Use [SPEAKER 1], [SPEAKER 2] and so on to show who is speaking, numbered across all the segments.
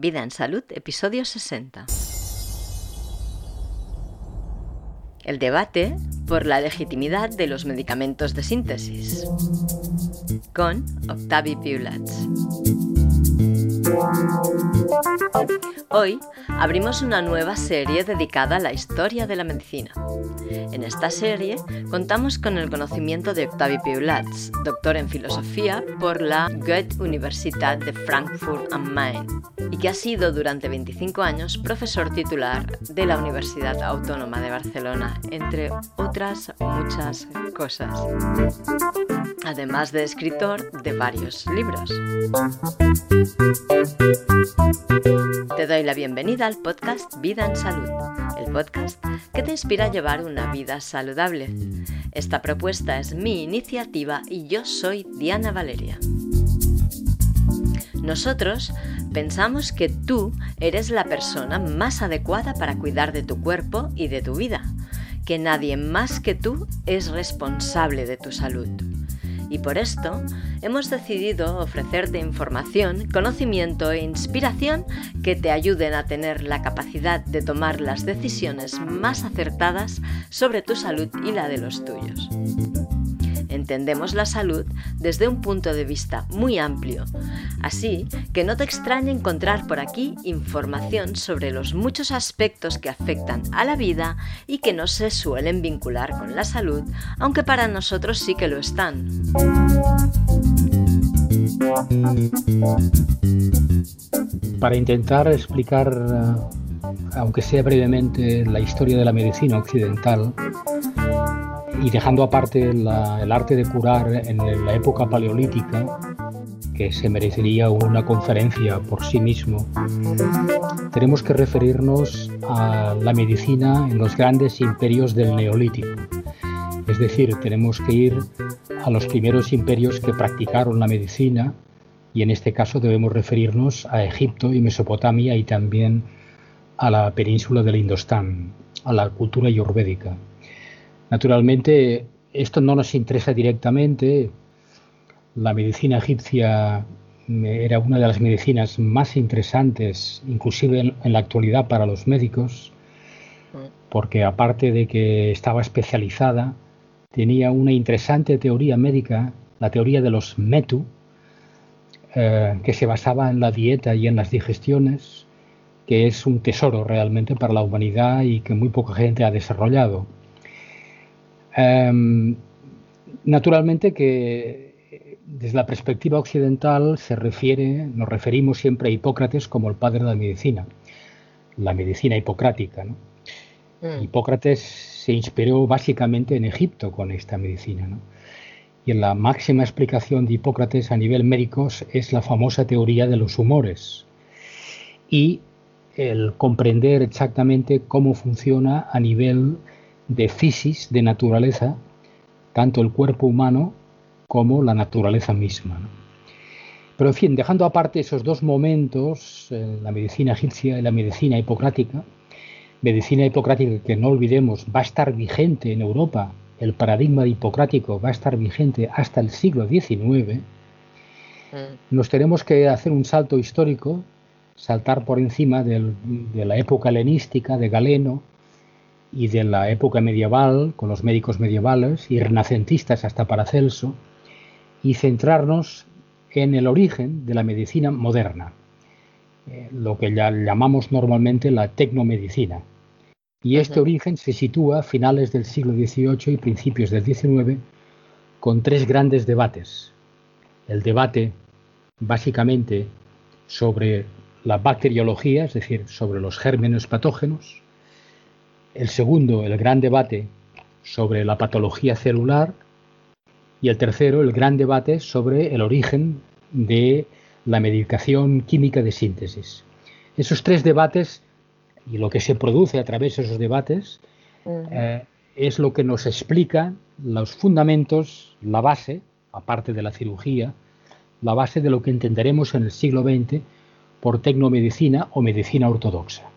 [SPEAKER 1] Vida en Salud, episodio 60. El debate por la legitimidad de los medicamentos de síntesis. Con Octavi Piulats. Hoy abrimos una nueva serie dedicada a la historia de la medicina. En esta serie contamos con el conocimiento de Octavio Piulats, doctor en filosofía por la Goethe-Universität de Frankfurt am Main y que ha sido durante 25 años profesor titular de la Universidad Autónoma de Barcelona, entre otras muchas cosas. Además de escritor de varios libros. Te doy la bienvenida al podcast Vida en Salud, el podcast que te inspira a llevar una vida saludable. Esta propuesta es mi iniciativa y yo soy Diana Valeria. Nosotros pensamos que tú eres la persona más adecuada para cuidar de tu cuerpo y de tu vida, que nadie más que tú es responsable de tu salud y por esto hemos decidido ofrecerte información, conocimiento e inspiración que te ayuden a tener la capacidad de tomar las decisiones más acertadas sobre tu salud y la de los tuyos entendemos la salud desde un punto de vista muy amplio. Así que no te extrañe encontrar por aquí información sobre los muchos aspectos que afectan a la vida y que no se suelen vincular con la salud, aunque para nosotros sí que lo están.
[SPEAKER 2] Para intentar explicar, eh, aunque sea brevemente, la historia de la medicina occidental, y dejando aparte el arte de curar en la época paleolítica, que se merecería una conferencia por sí mismo, tenemos que referirnos a la medicina en los grandes imperios del neolítico. Es decir, tenemos que ir a los primeros imperios que practicaron la medicina y en este caso debemos referirnos a Egipto y Mesopotamia y también a la península del Indostán, a la cultura ayurvédica. Naturalmente, esto no nos interesa directamente. La medicina egipcia era una de las medicinas más interesantes, inclusive en, la actualidad para los médicos, porque aparte de que estaba especializada, tenía una interesante teoría médica, la teoría de los metu, eh, que se basaba en la dieta y en las digestiones, que es un tesoro realmente para la humanidad y que muy poca gente ha desarrollado. Em, naturalmente que desde la perspectiva occidental se refiere, nos referimos siempre a Hipócrates como el padre de la medicina, la medicina hipocrática. Mm. Hipócrates se inspiró básicamente en Egipto con esta medicina. Y la máxima explicación de Hipócrates a nivel médico es la famosa teoría de los humores y el comprender exactamente cómo funciona a nivel de fisis, de naturaleza, tanto el cuerpo humano como la naturaleza misma. Pero en fin, dejando aparte esos dos momentos, eh, la medicina egipcia y la medicina hipocrática, medicina hipocrática que no olvidemos va a estar vigente en Europa, el paradigma hipocrático va a estar vigente hasta el siglo XIX, mm. nos tenemos que hacer un salto histórico, saltar por encima de la época helenística de Galeno, y de la época medieval, con los médicos medievales y renacentistas hasta Paracelso, y centrarnos en el origen de la medicina moderna, eh, lo que ya llamamos normalmente la tecnomedicina. Y este origen se sitúa a finales del siglo XVIII y principios del XIX con tres grandes debates. El debate básicamente sobre la bacteriología, es decir, sobre los gérmenes patógenos, el segundo, el gran debate sobre la patología celular. Y el tercero, el gran debate sobre el origen de la medicación química de síntesis. Esos tres debates y lo que se produce a través de esos debates eh, es lo que nos explica los fundamentos, la base, aparte de la cirugía, la base de lo que entenderemos en el siglo XX por tecnomedicina o medicina ortodoxa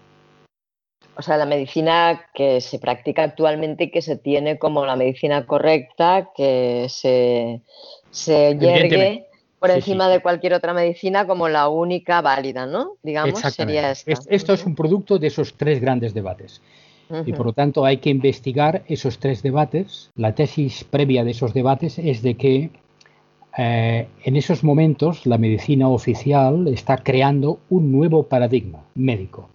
[SPEAKER 1] o sea, la medicina que se practica actualmente y que se tiene como la medicina correcta, que se, se yergue por encima de cualquier otra medicina como la única válida, ¿no? Digamos, sería esta.
[SPEAKER 2] Esto es un producto de esos tres grandes debates. Y por lo tanto hay que investigar esos tres debates. La tesis previa de esos debates es de que eh, en esos momentos la medicina oficial está creando un nuevo paradigma médico.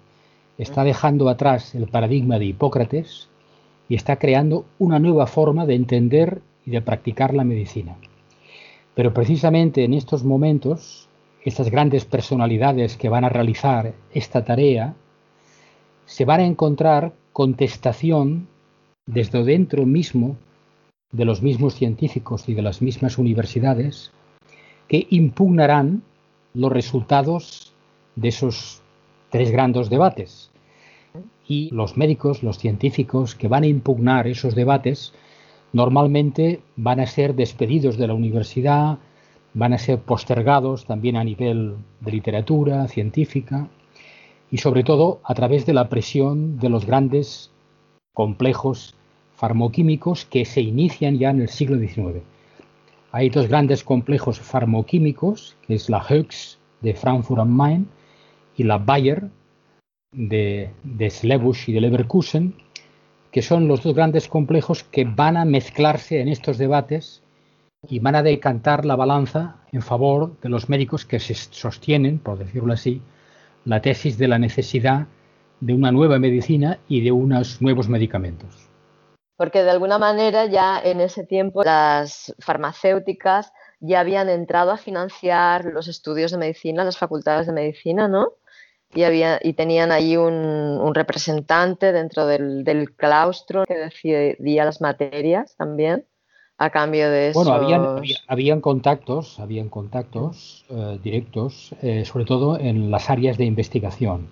[SPEAKER 2] Está dejando atrás el paradigma de Hipócrates y está creando una nueva forma de entender y de practicar la medicina. Pero precisamente en estos momentos, estas grandes personalidades que van a realizar esta tarea se van a encontrar contestación desde dentro mismo de los mismos científicos y de las mismas universidades que impugnarán los resultados de esos tres grandes debates. Y los médicos, los científicos que van a impugnar esos debates, normalmente van a ser despedidos de la universidad, van a ser postergados también a nivel de literatura científica y sobre todo a través de la presión de los grandes complejos farmoquímicos que se inician ya en el siglo XIX. Hay dos grandes complejos farmoquímicos, que es la Höchst de Frankfurt am Main y la Bayer de, de y de Leverkusen, que son los dos grandes complejos que van a mezclarse en estos debates y van a decantar la balanza en favor de los médicos que se sostienen, por decirlo así, la tesis de la necesidad de una nueva medicina y de unos nuevos medicamentos
[SPEAKER 1] porque de alguna manera ya en ese tiempo las farmacéuticas ya habían entrado a financiar los estudios de medicina, las facultades de medicina, ¿no? Y, había, y tenían ahí un, representante dentro del, claustro que decidía las materias también a cambio de eso.
[SPEAKER 2] Bueno, habían, habían contactos, habían contactos eh, directos, eh, sobre todo en las áreas de investigación.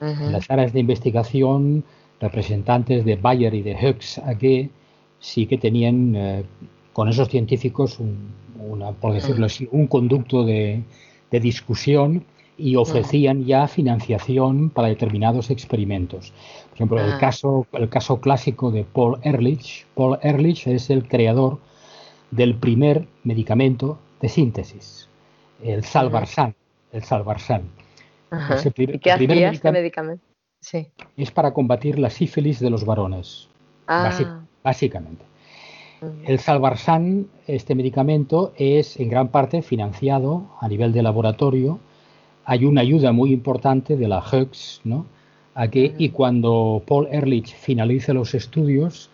[SPEAKER 2] En las áreas de investigación representantes de Bayer y de Hux aquí sí que tenían eh, con esos científicos, un, por decirlo así, un conducto de, discusión y ofrecían ya financiación para determinados experimentos. Por ejemplo, el, ah. caso, el caso clásico de Paul Ehrlich. Paul Ehrlich es el creador del primer medicamento de síntesis, el Salvarsan. El Salvarsan.
[SPEAKER 1] ¿Y qué hacía este medicamento?
[SPEAKER 2] Es para combatir la sífilis de los varones, ah. básicamente. El Salvarsan, este medicamento, es en gran parte financiado a nivel de laboratorio. Hay una ayuda muy importante de la Hux, ¿no? Aquí, y cuando Paul Ehrlich finaliza los estudios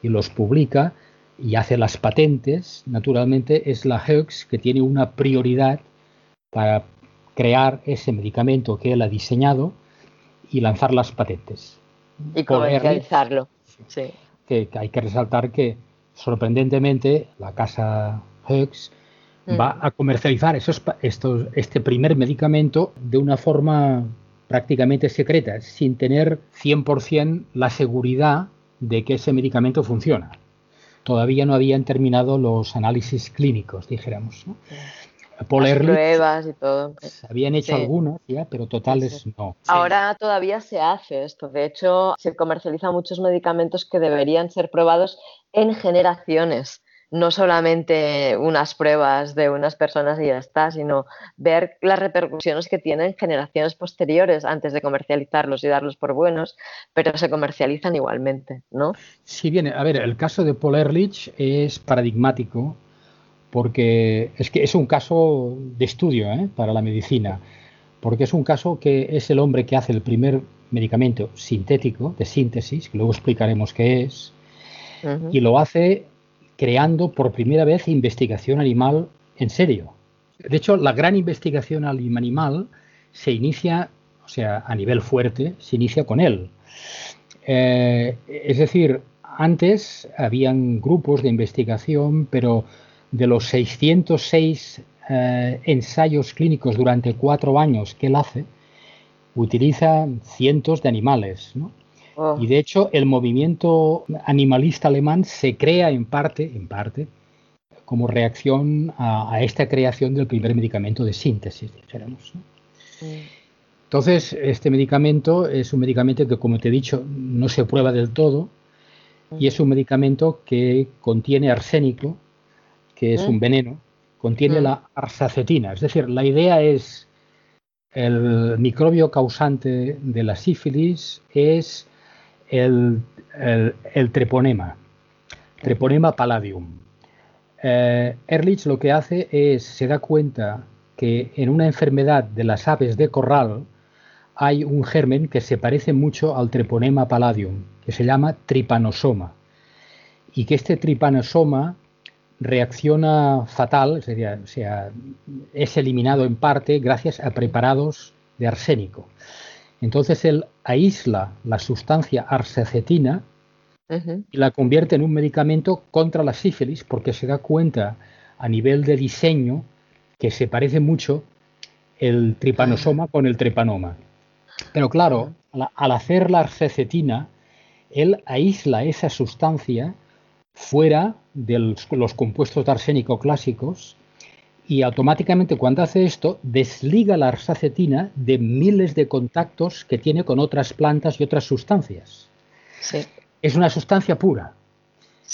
[SPEAKER 2] y los publica y hace las patentes, naturalmente es la Hux que tiene una prioridad para crear ese medicamento que él ha diseñado y lanzar las patentes.
[SPEAKER 1] Y comercializarlo. Sí.
[SPEAKER 2] Que, hay que resaltar que sorprendentemente la casa Hughes mm. va a comercializar esos, estos, este primer medicamento de una forma prácticamente secreta, sin tener 100% la seguridad de que ese medicamento funciona. Todavía no habían terminado los análisis clínicos, dijéramos. ¿no?
[SPEAKER 1] pruebas y todo.
[SPEAKER 2] habían hecho algunas ya, pero totales no.
[SPEAKER 1] Ahora todavía se hace esto. De hecho, se comercializan muchos medicamentos que deberían ser probados en generaciones. No solamente unas pruebas de unas personas y ya está, sino ver las repercusiones que tienen generaciones posteriores antes de comercializarlos y darlos por buenos, pero se comercializan igualmente, ¿no?
[SPEAKER 2] Sí, bien, a ver, el caso de Paul Ehrlich es paradigmático porque es que es un caso de estudio ¿eh? para la medicina, porque es un caso que es el hombre que hace el primer medicamento sintético de síntesis, que luego explicaremos qué es, y lo hace creando por primera vez investigación animal en serio. De hecho, la gran investigación animal se inicia, o sea, a nivel fuerte, se inicia con él. Eh, es decir, antes habían grupos de investigación, pero de los 606 eh, ensayos clínicos durante cuatro años que él hace, utiliza cientos de animales. Oh. Y de hecho, el movimiento animalista alemán se crea en parte, en parte, como reacción a, esta creación del primer medicamento de síntesis, dijéramos. Entonces, este medicamento es un medicamento que, como te he dicho, no se prueba del todo y es un medicamento que contiene arsénico, que es un veneno, contiene mm. la arsacetina. Es decir, la idea es el microbio causante de la sífilis es el, treponema, treponema palladium. Eh, Ehrlich lo que hace es, se da cuenta que en una enfermedad de las aves de corral hay un germen que se parece mucho al treponema palladium, que se llama tripanosoma, y que este tripanosoma reacciona fatal, o sea, es eliminado en parte gracias a preparados de arsénico. Entonces él aísla la sustancia arsacetina y la convierte en un medicamento contra la sífilis porque se da cuenta a nivel de diseño que se parece mucho el tripanosoma con el trepanoma. Pero claro, al hacer la arsacetina, él aísla esa sustancia fuera de los compuestos de arsénico clásicos y automáticamente cuando hace esto desliga la arsacetina de miles de contactos que tiene con otras plantas y otras sustancias. Es una sustancia pura.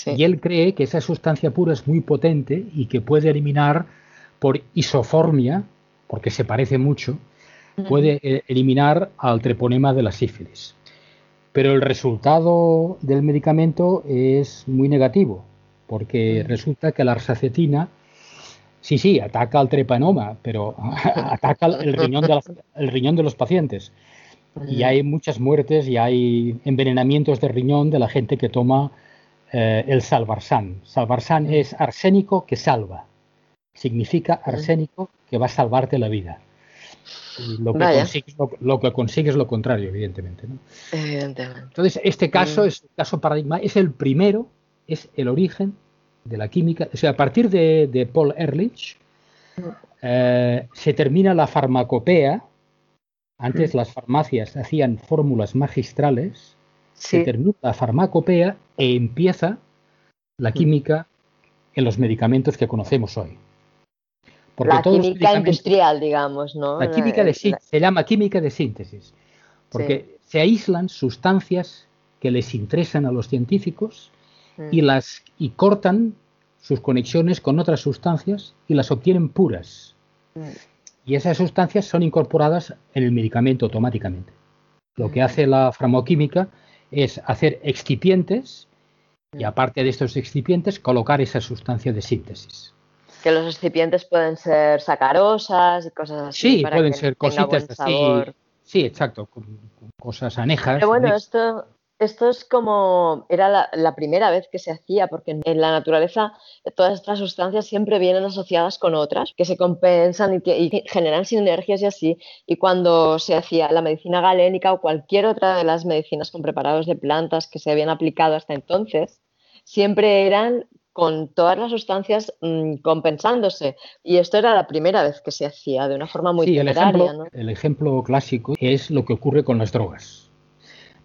[SPEAKER 2] Y él cree que esa sustancia pura es muy potente y que puede eliminar por isoformia, porque se parece mucho, puede eh, eliminar al treponema de la sífilis. Pero el resultado del medicamento es muy negativo, porque resulta que la arsacetina, sí, sí, ataca al trepanoma, pero ataca el riñón de, el riñón de los pacientes. Y hay muchas muertes y hay envenenamientos de riñón de la gente que toma eh, el salvarsan. Salvarsan es arsénico que salva. Significa arsénico que va a salvarte la vida lo que, consigues, lo, que consigues lo contrario, evidentemente. Entonces, este caso mm. es caso paradigma, es el primero, es el origen de la química. O sea, a partir de, Paul Ehrlich mm. eh, se termina la farmacopea. Antes mm. las farmacias hacían fórmulas magistrales. Se termina la farmacopea e empieza la química en los medicamentos que conocemos hoy
[SPEAKER 1] la química industrial, digamos, ¿no?
[SPEAKER 2] La química de se llama química de síntesis, porque se aíslan sustancias que les interesan a los científicos y mm. las y cortan sus conexiones con otras sustancias y las obtienen puras. Mm. Y esas sustancias son incorporadas en el medicamento automáticamente. Lo que mm. hace la farmacoquímica es hacer excipientes y aparte de estos excipientes colocar esa sustancia de síntesis
[SPEAKER 1] que los excipientes pueden ser sacarosas y cosas así.
[SPEAKER 2] Sí, pueden ser cositas así. Sí, exacto, cosas anejas.
[SPEAKER 1] Pero bueno, esto, esto es como, era la, primera vez que se hacía, porque en la naturaleza todas estas sustancias siempre vienen asociadas con otras, que se compensan y que generan sinergias y así. Y cuando se hacía la medicina galénica o cualquier otra de las medicinas con preparados de plantas que se habían aplicado hasta entonces, siempre eran con todas las sustancias mm, compensándose. Y esto era la primera vez que se hacía de una forma muy sí,
[SPEAKER 2] el ejemplo, el ejemplo clásico es lo que ocurre con las drogas.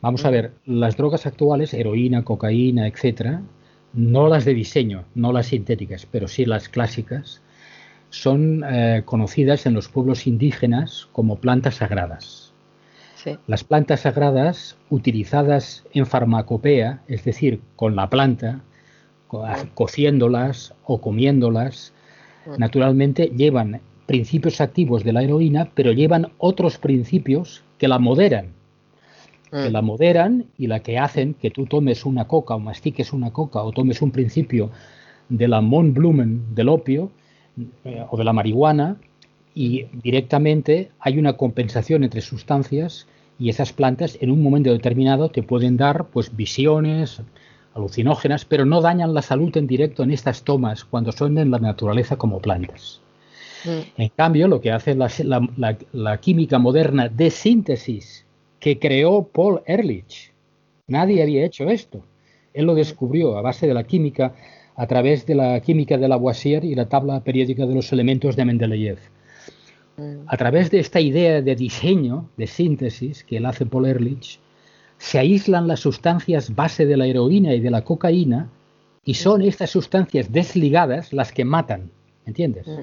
[SPEAKER 2] Vamos a ver, las drogas actuales, heroína, cocaína, etcétera, no las de diseño, no las sintéticas, pero sí las clásicas, son eh, conocidas en los pueblos indígenas como plantas sagradas. Las plantas sagradas utilizadas en farmacopea, es decir, con la planta, cociéndolas o comiéndolas, naturalmente llevan principios activos de la heroína, pero llevan otros principios que la moderan. Que la moderan y la que hacen que tú tomes una coca o mastiques una coca o tomes un principio de la Blumen del opio eh, o de la marihuana y directamente hay una compensación entre sustancias y esas plantas en un momento determinado te pueden dar pues visiones, alucinógenas, pero no dañan la salud en directo en estas tomas cuando son en la naturaleza como plantas. Mm. En cambio, lo que hace la, química moderna de síntesis que creó Paul Ehrlich, nadie había hecho esto. Él lo descubrió a base de la química, a través de la química de Lavoisier y la tabla periódica de los elementos de Mendeleev. A través de esta idea de diseño, de síntesis que él hace Paul Ehrlich, se aíslan las sustancias base de la heroína y de la cocaína y son estas sustancias desligadas las que matan, ¿entiendes? Mm.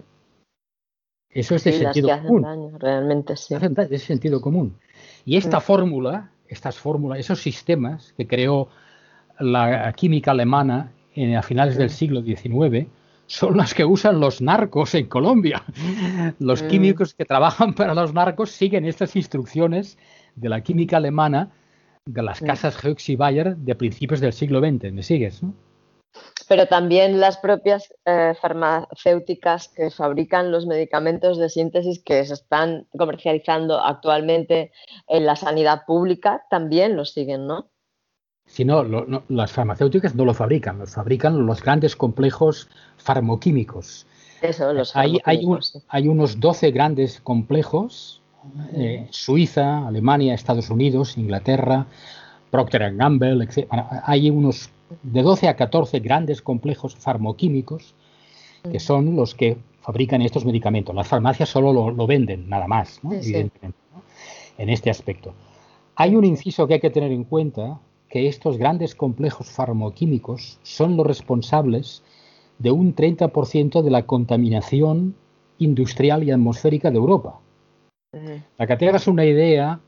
[SPEAKER 2] Eso es de sentido común.
[SPEAKER 1] realmente sí.
[SPEAKER 2] Es sentido común. Y esta fórmula, estas fórmulas, esos sistemas que creó la química alemana a finales del siglo XIX, son las que usan los narcos en Colombia. Los químicos que trabajan para los narcos siguen estas instrucciones de la química alemana de las casas y Bayer de principios del siglo XX. ¿Me sigues?
[SPEAKER 1] Pero también las propias eh, farmacéuticas que fabrican los medicamentos de síntesis que se están comercializando actualmente en la sanidad pública también los siguen, ¿no?
[SPEAKER 2] Si no, las farmacéuticas no lo fabrican, los fabrican los grandes complejos farmoquímicos.
[SPEAKER 1] Eso, los
[SPEAKER 2] hay, hay, hay, unos 12 grandes complejos, eh, Suiza, Alemania, Estados Unidos, Inglaterra, Procter Gamble, etc. Hay unos de 12 a 14 grandes complejos farmoquímicos que son los que fabrican estos medicamentos. Las farmacias solo lo, venden, nada más, evidentemente, en este aspecto. Hay un inciso que hay que tener en cuenta, que estos grandes complejos farmoquímicos son los responsables de un 30% de la contaminación industrial y atmosférica de Europa. Para que te hagas una idea,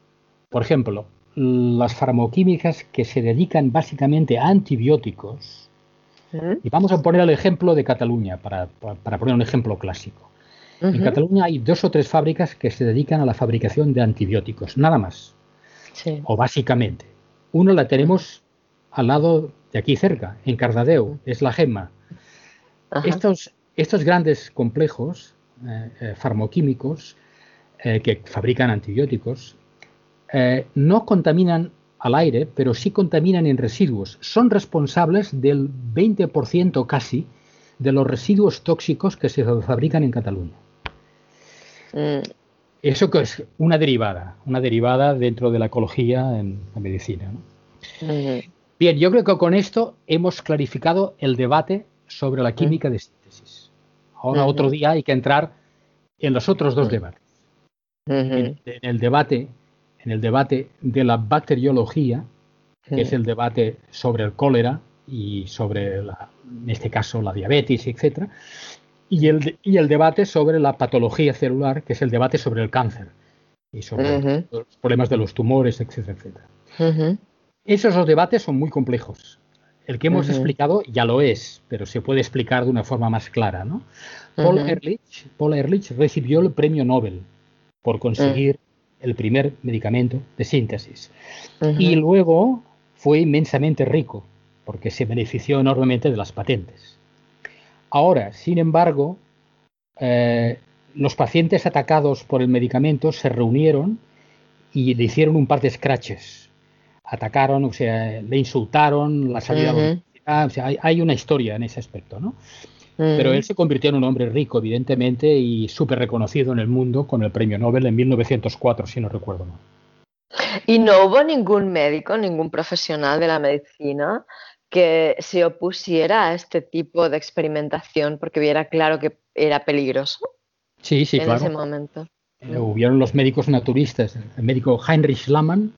[SPEAKER 2] por ejemplo, las farmoquímicas que se dedican básicamente a antibióticos, y vamos a poner el ejemplo de Cataluña, para, poner un ejemplo clásico. En Cataluña hay dos o tres fábricas que se dedican a la fabricación de antibióticos, nada más. O básicamente. Uno la tenemos al lado de aquí cerca, en Cardadeu, es la GEMA. Estos, estos, grandes complejos eh, eh, farmoquímicos eh, que fabrican antibióticos no contaminan al aire, pero sí contaminan en residuos. Son responsables del 20% casi de los residuos tóxicos que se fabrican en Cataluña. Mm. Eso que es una derivada, una derivada dentro de la ecología en la medicina. Bien, yo creo que con esto hemos clarificado el debate sobre la química de síntesis. Ahora otro día hay que entrar en los otros dos debates. en, el debate, en el debate de la bacteriología, que es el debate sobre el cólera y sobre, en este caso, la diabetes, etcétera, y el, y el debate sobre la patología celular, que es el debate sobre el cáncer y sobre los problemas de los tumores, etcétera, etcétera. Esos dos debates son muy complejos. El que hemos explicado ya lo es, pero se puede explicar de una forma más clara. ¿no? Paul, Ehrlich, Paul, Ehrlich, recibió el premio Nobel por conseguir. El primer medicamento de síntesis. Y luego fue inmensamente rico, porque se benefició enormemente de las patentes. Ahora, sin embargo, eh, los pacientes atacados por el medicamento se reunieron y le hicieron un par de scratches. Atacaron, o sea, le insultaron, la salida o sea, hay, una historia en ese aspecto, ¿no? Pero él se convirtió en un hombre rico, evidentemente, y súper reconocido en el mundo con el premio Nobel en 1904, si no recuerdo mal.
[SPEAKER 1] ¿Y no hubo ningún médico, ningún profesional de la medicina que se opusiera a este tipo de experimentación porque viera claro que era peligroso.
[SPEAKER 2] Sí, sí,
[SPEAKER 1] en ese momento.
[SPEAKER 2] Eh, hubieron los médicos naturistas, el médico Heinrich Lamann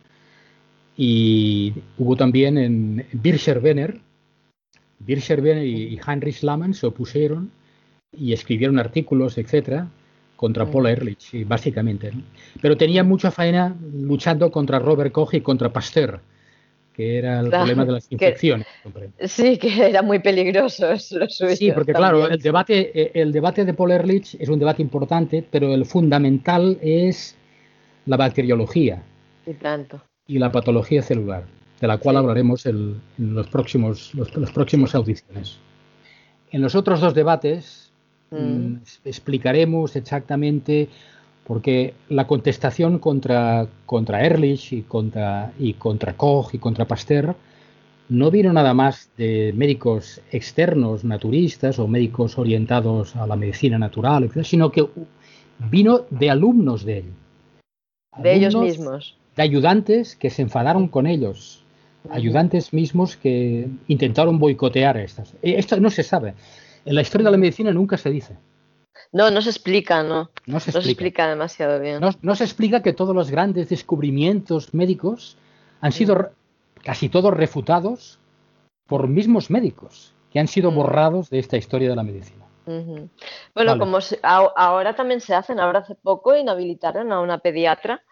[SPEAKER 2] y hubo también en Birscher Benner. Birscher Benner y, Heinrich Lamann se opusieron y escribieron artículos, etcétera, contra Paul Ehrlich, básicamente. Pero tenían mucha faena luchando contra Robert Koch y contra Pasteur que era el problema de las infecciones.
[SPEAKER 1] sí, que era muy peligroso eso.
[SPEAKER 2] Sí, porque claro, el debate, eh, el debate de Paul Ehrlich es un debate importante, pero el fundamental es la bacteriología.
[SPEAKER 1] Y tanto.
[SPEAKER 2] Y la patología celular, de la cual hablaremos en los próximos, los, próximos audiciones. En los otros dos debates mm. Mm, explicaremos exactamente porque la contestación contra, contra Ehrlich y contra, y contra Koch y contra Pasteur no vino nada más de médicos externos, naturistas o médicos orientados a la medicina natural, sino que vino de alumnos de él.
[SPEAKER 1] de ellos mismos.
[SPEAKER 2] De ayudantes que se enfadaron con ellos. Ayudantes mismos que intentaron boicotear estas. Esto no se sabe. En la historia de la medicina nunca se dice.
[SPEAKER 1] No, no se explica, no. No se, explica. demasiado bien.
[SPEAKER 2] No, se explica que todos los grandes descubrimientos médicos han sido casi todos refutados por mismos médicos, que han sido mm. borrados de esta historia de la medicina.
[SPEAKER 1] Bueno, como ahora también se hacen, ahora hace poco inhabilitaron a una pediatra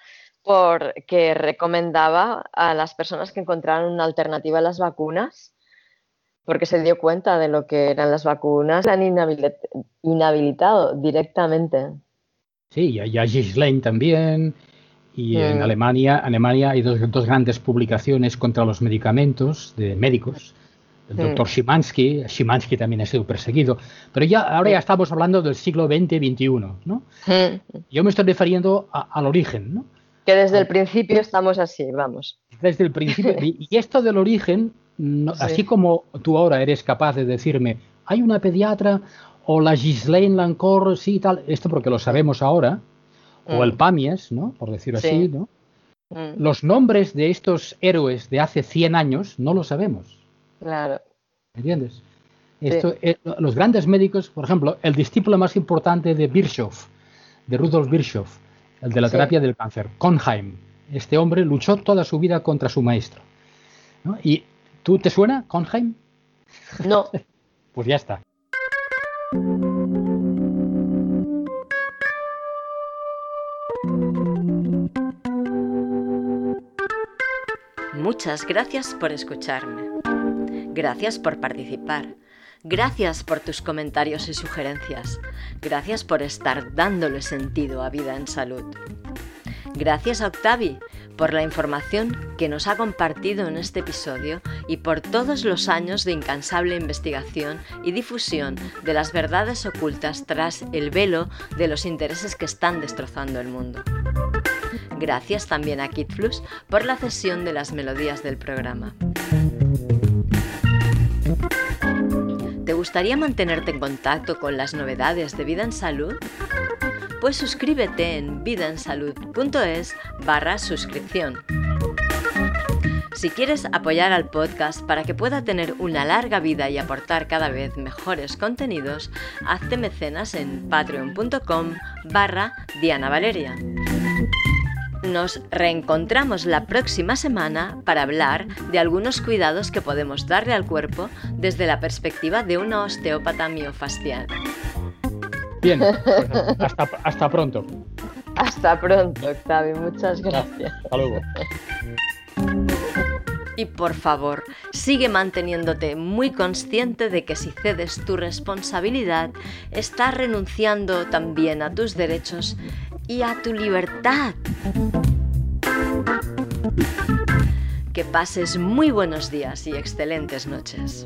[SPEAKER 1] porque recomendaba a las personas que encontraran una alternativa a las vacunas porque se dio cuenta de lo que eran las vacunas, la han inhabilitado directamente.
[SPEAKER 2] Sí, y a Ghislaine también, y en mm. Alemania, Alemania hay dos, dos, grandes publicaciones contra los medicamentos de médicos. El mm. doctor Szymanski, Szymanski también ha sido perseguido, pero ya ahora ya estamos hablando del siglo XX-XXI, ¿no? Mm. Yo me estoy refiriendo al origen, ¿no?
[SPEAKER 1] Que desde el principio estamos así, vamos.
[SPEAKER 2] Desde el principio. y, esto del origen, así como tú ahora eres capaz de decirme, hay una pediatra o la Ghislaine Lancor, sí, tal, esto porque lo sabemos ahora, o el Pamies, ¿no? Por decirlo así, ¿no? Los nombres de estos héroes de hace 100 años no lo sabemos.
[SPEAKER 1] Claro.
[SPEAKER 2] ¿Entiendes? Esto, eh, los grandes médicos, por ejemplo, el discípulo más importante de Virchow, de Rudolf Virchow, el de la terapia del cáncer, Konheim. Este hombre luchó toda su vida contra su maestro. ¿Y tú te suena, Konheim?
[SPEAKER 1] No.
[SPEAKER 2] pues ya está.
[SPEAKER 1] Muchas gracias por escucharme. Gracias por participar. Gracias por tus comentarios y sugerencias. Gracias por estar dándole sentido a Vida en Salud. Gracias a Octavi por la información que nos ha compartido en este episodio y por todos los años de incansable investigación y difusión de las verdades ocultas tras el velo de los intereses que están destrozando el mundo. Gracias también a KidFlux por la cesión de las melodías del programa. ¿Te gustaría mantenerte en contacto con las novedades de Vida en Salud? Pues suscríbete en vidaensalud.es barra suscripción. Si quieres apoyar al podcast para que pueda tener una larga vida y aportar cada vez mejores contenidos, hazte mecenas en patreon.com barra Diana Valeria. Nos reencontramos la próxima semana para hablar de algunos cuidados que podemos darle al cuerpo desde la perspectiva de una osteópata miofascial.
[SPEAKER 2] Bien, pues hasta, pronto.
[SPEAKER 1] Hasta pronto, Octavio. Muchas gracias.
[SPEAKER 2] Hasta luego.
[SPEAKER 1] Y por favor, sigue manteniéndote muy consciente de que si cedes tu responsabilidad, estás renunciando también a tus derechos y a tu libertad. Que pases muy buenos días y excelentes noches.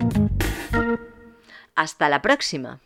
[SPEAKER 1] Hasta la próxima.